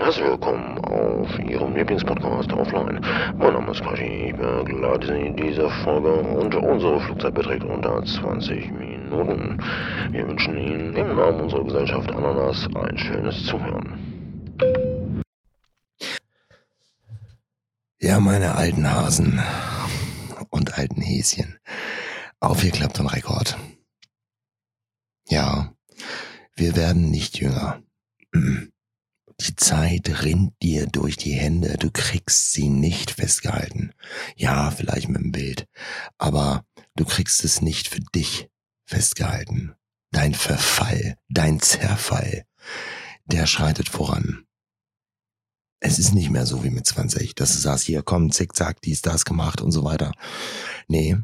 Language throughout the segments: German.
Herzlich willkommen auf Ihrem Lieblingspodcast Offline. Mein Name ist Quashi, ich begleite Sie in dieser Folge und unsere Flugzeit beträgt unter 20 Minuten. Wir wünschen Ihnen im Namen unserer Gesellschaft Ananas ein schönes Zuhören. Ja, meine alten Hasen und alten Häschen. Aufgeklappt und Rekord. Ja, wir werden nicht jünger. Die Zeit rinnt dir durch die Hände, du kriegst sie nicht festgehalten. Ja, vielleicht mit dem Bild, aber du kriegst es nicht für dich festgehalten. Dein Verfall, dein Zerfall, der schreitet voran. Es ist nicht mehr so wie mit 20, dass du sagst, hier komm, zickzack, dies, das gemacht und so weiter. Nee,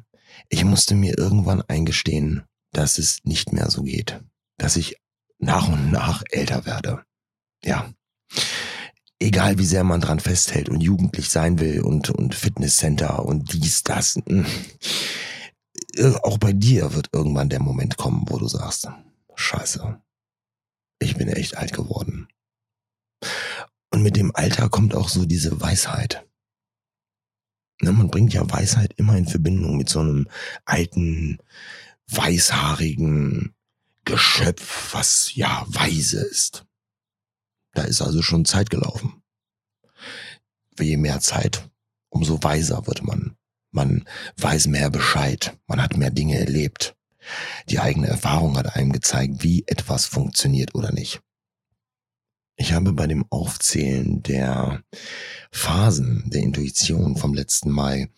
ich musste mir irgendwann eingestehen, dass es nicht mehr so geht. Dass ich nach und nach älter werde. Ja. Egal wie sehr man dran festhält und jugendlich sein will und, und Fitnesscenter und dies, das. Hm. Auch bei dir wird irgendwann der Moment kommen, wo du sagst, scheiße, ich bin echt alt geworden. Und mit dem Alter kommt auch so diese Weisheit. Ne, man bringt ja Weisheit immer in Verbindung mit so einem alten, weißhaarigen Geschöpf, was ja weise ist. Da ist also schon Zeit gelaufen. Je mehr Zeit, umso weiser wird man. Man weiß mehr Bescheid. Man hat mehr Dinge erlebt. Die eigene Erfahrung hat einem gezeigt, wie etwas funktioniert oder nicht. Ich habe bei dem Aufzählen der Phasen der Intuition vom letzten Mal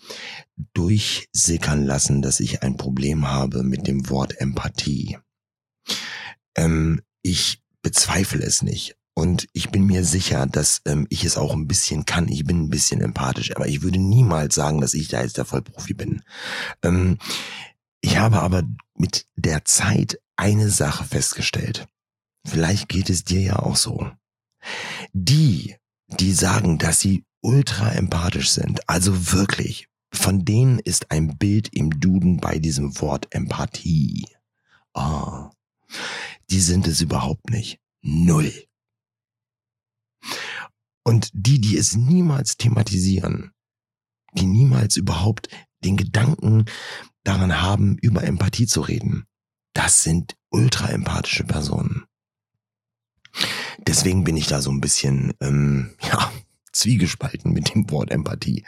durchsickern lassen, dass ich ein Problem habe mit dem Wort Empathie. Ähm, ich bezweifle es nicht. Und ich bin mir sicher, dass ähm, ich es auch ein bisschen kann. Ich bin ein bisschen empathisch, aber ich würde niemals sagen, dass ich da jetzt der Vollprofi bin. Ähm, ich habe aber mit der Zeit eine Sache festgestellt. Vielleicht geht es dir ja auch so. Die, die sagen, dass sie ultra empathisch sind, also wirklich, von denen ist ein Bild im Duden bei diesem Wort Empathie. Ah, die sind es überhaupt nicht. Null. Und die, die es niemals thematisieren, die niemals überhaupt den Gedanken daran haben, über Empathie zu reden, das sind ultra empathische Personen. Deswegen bin ich da so ein bisschen, ähm, ja, zwiegespalten mit dem Wort Empathie.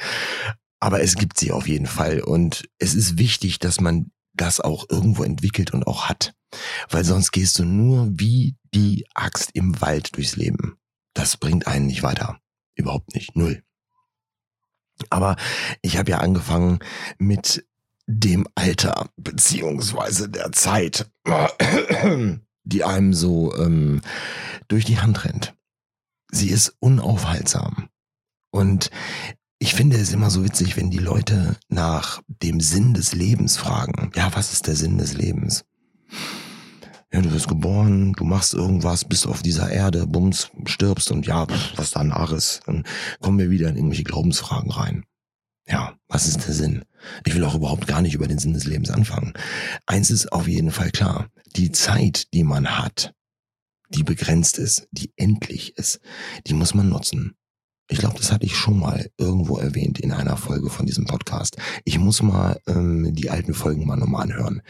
Aber es gibt sie auf jeden Fall und es ist wichtig, dass man das auch irgendwo entwickelt und auch hat. Weil sonst gehst du nur wie die Axt im Wald durchs Leben. Das bringt einen nicht weiter. Überhaupt nicht. Null. Aber ich habe ja angefangen mit dem Alter beziehungsweise der Zeit, die einem so ähm, durch die Hand rennt. Sie ist unaufhaltsam. Und ich finde es immer so witzig, wenn die Leute nach dem Sinn des Lebens fragen. Ja, was ist der Sinn des Lebens? Ja, du wirst geboren, du machst irgendwas, bist auf dieser Erde, bums, stirbst und ja, was danach ist. Dann kommen wir wieder in irgendwelche Glaubensfragen rein. Ja, was ist der Sinn? Ich will auch überhaupt gar nicht über den Sinn des Lebens anfangen. Eins ist auf jeden Fall klar. Die Zeit, die man hat, die begrenzt ist, die endlich ist, die muss man nutzen. Ich glaube, das hatte ich schon mal irgendwo erwähnt in einer Folge von diesem Podcast. Ich muss mal ähm, die alten Folgen mal nochmal anhören.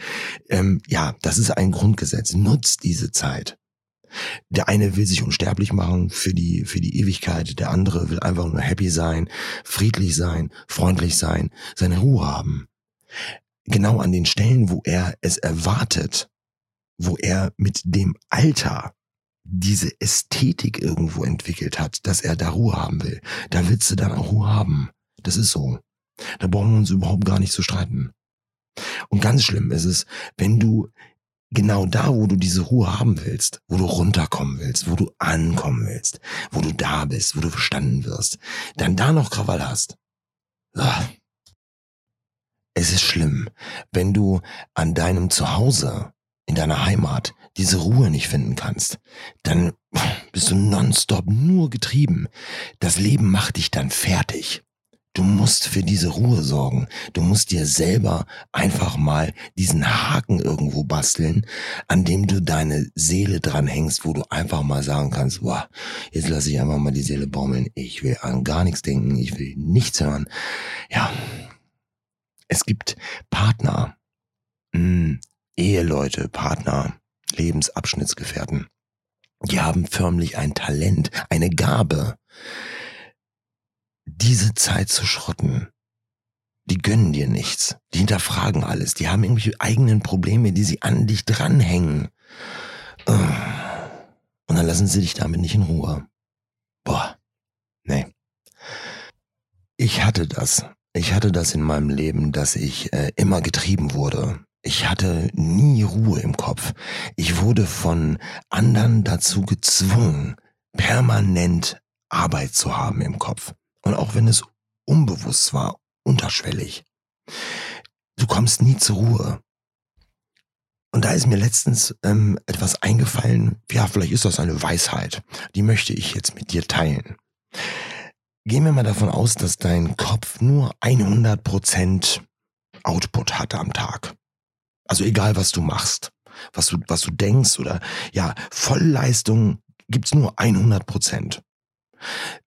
Ähm, ja, das ist ein Grundgesetz. Nutzt diese Zeit. Der eine will sich unsterblich machen für die, für die Ewigkeit. Der andere will einfach nur happy sein, friedlich sein, freundlich sein, seine Ruhe haben. Genau an den Stellen, wo er es erwartet, wo er mit dem Alter diese Ästhetik irgendwo entwickelt hat, dass er da Ruhe haben will, da willst du dann auch Ruhe haben. Das ist so. Da brauchen wir uns überhaupt gar nicht zu streiten. Und ganz schlimm ist es, wenn du genau da, wo du diese Ruhe haben willst, wo du runterkommen willst, wo du ankommen willst, wo du da bist, wo du verstanden wirst, dann da noch Krawall hast. Ah. Es ist schlimm, wenn du an deinem Zuhause, in deiner Heimat, diese Ruhe nicht finden kannst, dann bist du nonstop nur getrieben. Das Leben macht dich dann fertig. Du musst für diese Ruhe sorgen. Du musst dir selber einfach mal diesen Haken irgendwo basteln, an dem du deine Seele dranhängst, wo du einfach mal sagen kannst, wow, jetzt lasse ich einfach mal die Seele baumeln. Ich will an gar nichts denken. Ich will nichts hören. Ja. Es gibt Partner, mh, hm, Eheleute, Partner, Lebensabschnittsgefährten. Die haben förmlich ein Talent, eine Gabe diese Zeit zu schrotten. Die gönnen dir nichts. Die hinterfragen alles. Die haben irgendwelche eigenen Probleme, die sie an dich dranhängen. Und dann lassen sie dich damit nicht in Ruhe. Boah. Nee. Ich hatte das. Ich hatte das in meinem Leben, dass ich äh, immer getrieben wurde. Ich hatte nie Ruhe im Kopf. Ich wurde von anderen dazu gezwungen, permanent Arbeit zu haben im Kopf. Und auch wenn es unbewusst war, unterschwellig. Du kommst nie zur Ruhe. Und da ist mir letztens ähm, etwas eingefallen, ja, vielleicht ist das eine Weisheit, die möchte ich jetzt mit dir teilen. Gehen wir mal davon aus, dass dein Kopf nur 100% Output hatte am Tag. Also egal, was du machst, was du, was du denkst oder ja, Vollleistung gibt's nur 100%.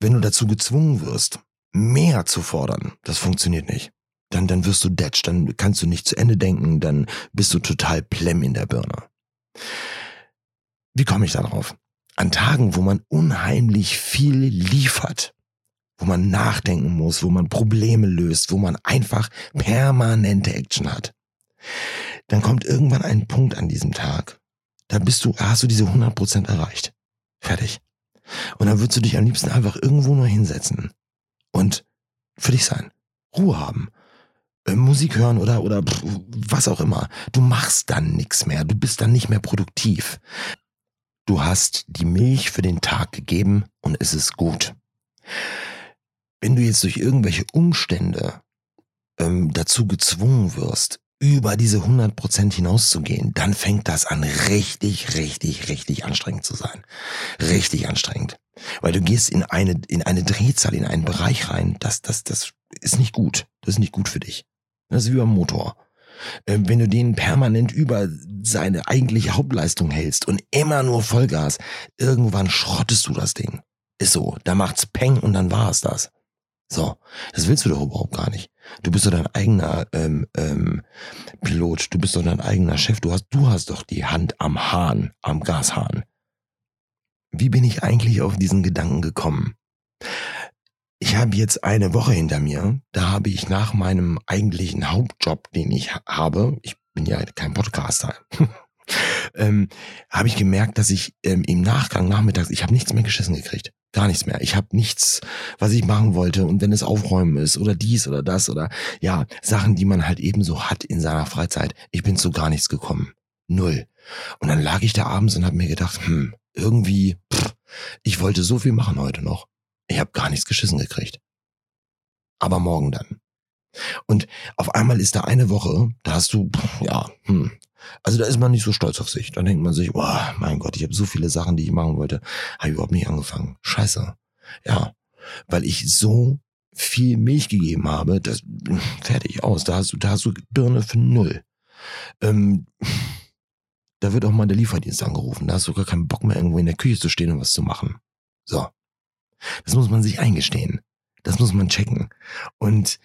Wenn du dazu gezwungen wirst, mehr zu fordern, das funktioniert nicht. Dann, dann wirst du detsch, dann kannst du nicht zu Ende denken, dann bist du total plemm in der Birne. Wie komme ich darauf? An Tagen, wo man unheimlich viel liefert, wo man nachdenken muss, wo man Probleme löst, wo man einfach permanente Action hat. Dann kommt irgendwann ein Punkt an diesem Tag, da bist du, hast du diese 100% erreicht. Fertig. Und dann würdest du dich am liebsten einfach irgendwo nur hinsetzen und für dich sein. Ruhe haben. Äh, Musik hören oder, oder was auch immer. Du machst dann nichts mehr. Du bist dann nicht mehr produktiv. Du hast die Milch für den Tag gegeben und es ist gut. Wenn du jetzt durch irgendwelche Umstände ähm, dazu gezwungen wirst, über diese 100% hinauszugehen, dann fängt das an richtig, richtig, richtig anstrengend zu sein. Richtig anstrengend. Weil du gehst in eine, in eine Drehzahl, in einen Bereich rein, das, das, das ist nicht gut. Das ist nicht gut für dich. Das ist wie beim Motor. Ähm, wenn du den permanent über seine eigentliche Hauptleistung hältst und immer nur Vollgas, irgendwann schrottest du das Ding. Ist so. Da macht's Peng und dann war es das. So, das willst du doch überhaupt gar nicht. Du bist doch dein eigener ähm, ähm, Pilot, du bist doch dein eigener Chef, du hast, du hast doch die Hand am Hahn, am Gashahn. Wie bin ich eigentlich auf diesen Gedanken gekommen? Ich habe jetzt eine Woche hinter mir, da habe ich nach meinem eigentlichen Hauptjob, den ich habe, ich bin ja kein Podcaster, ähm, habe ich gemerkt, dass ich ähm, im Nachgang nachmittags, ich habe nichts mehr geschissen gekriegt. Gar nichts mehr. Ich habe nichts, was ich machen wollte. Und wenn es Aufräumen ist oder dies oder das oder ja, Sachen, die man halt eben so hat in seiner Freizeit. Ich bin zu gar nichts gekommen. Null. Und dann lag ich da abends und habe mir gedacht, hm, irgendwie, pff, ich wollte so viel machen heute noch. Ich habe gar nichts geschissen gekriegt. Aber morgen dann. Und auf einmal ist da eine Woche, da hast du, pff, ja, hm, also da ist man nicht so stolz auf sich. Dann denkt man sich, oh, mein Gott, ich habe so viele Sachen, die ich machen wollte, habe ich überhaupt nicht angefangen. Scheiße. Ja, weil ich so viel Milch gegeben habe, das fertig aus. Da hast du, da hast du Birne für null. Ähm, da wird auch mal der Lieferdienst angerufen. Da hast du gar keinen Bock mehr, irgendwo in der Küche zu stehen und was zu machen. So. Das muss man sich eingestehen. Das muss man checken. Und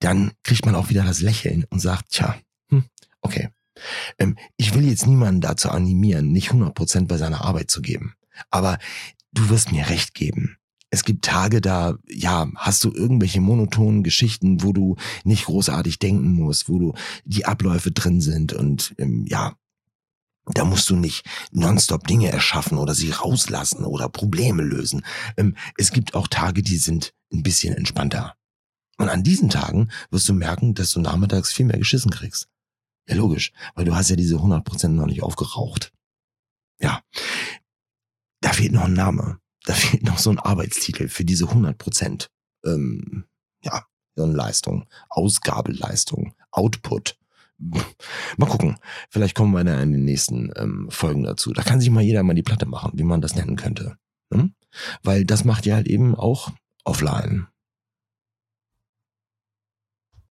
dann kriegt man auch wieder das Lächeln und sagt, tja, hm, okay, ähm, ich will jetzt niemanden dazu animieren, nicht 100% bei seiner Arbeit zu geben. Aber du wirst mir recht geben. Es gibt Tage, da, ja, hast du irgendwelche monotonen Geschichten, wo du nicht großartig denken musst, wo du die Abläufe drin sind und, ähm, ja, da musst du nicht nonstop Dinge erschaffen oder sie rauslassen oder Probleme lösen. Ähm, es gibt auch Tage, die sind ein bisschen entspannter. Und an diesen Tagen wirst du merken, dass du nachmittags viel mehr geschissen kriegst. Ja, logisch, weil du hast ja diese 100% noch nicht aufgeraucht. Ja, da fehlt noch ein Name. Da fehlt noch so ein Arbeitstitel für diese 100%. Ähm, ja, Leistung, Ausgabeleistung, Output. Mal gucken. Vielleicht kommen wir dann in den nächsten ähm, Folgen dazu. Da kann sich mal jeder mal die Platte machen, wie man das nennen könnte. Hm? Weil das macht ja halt eben auch offline.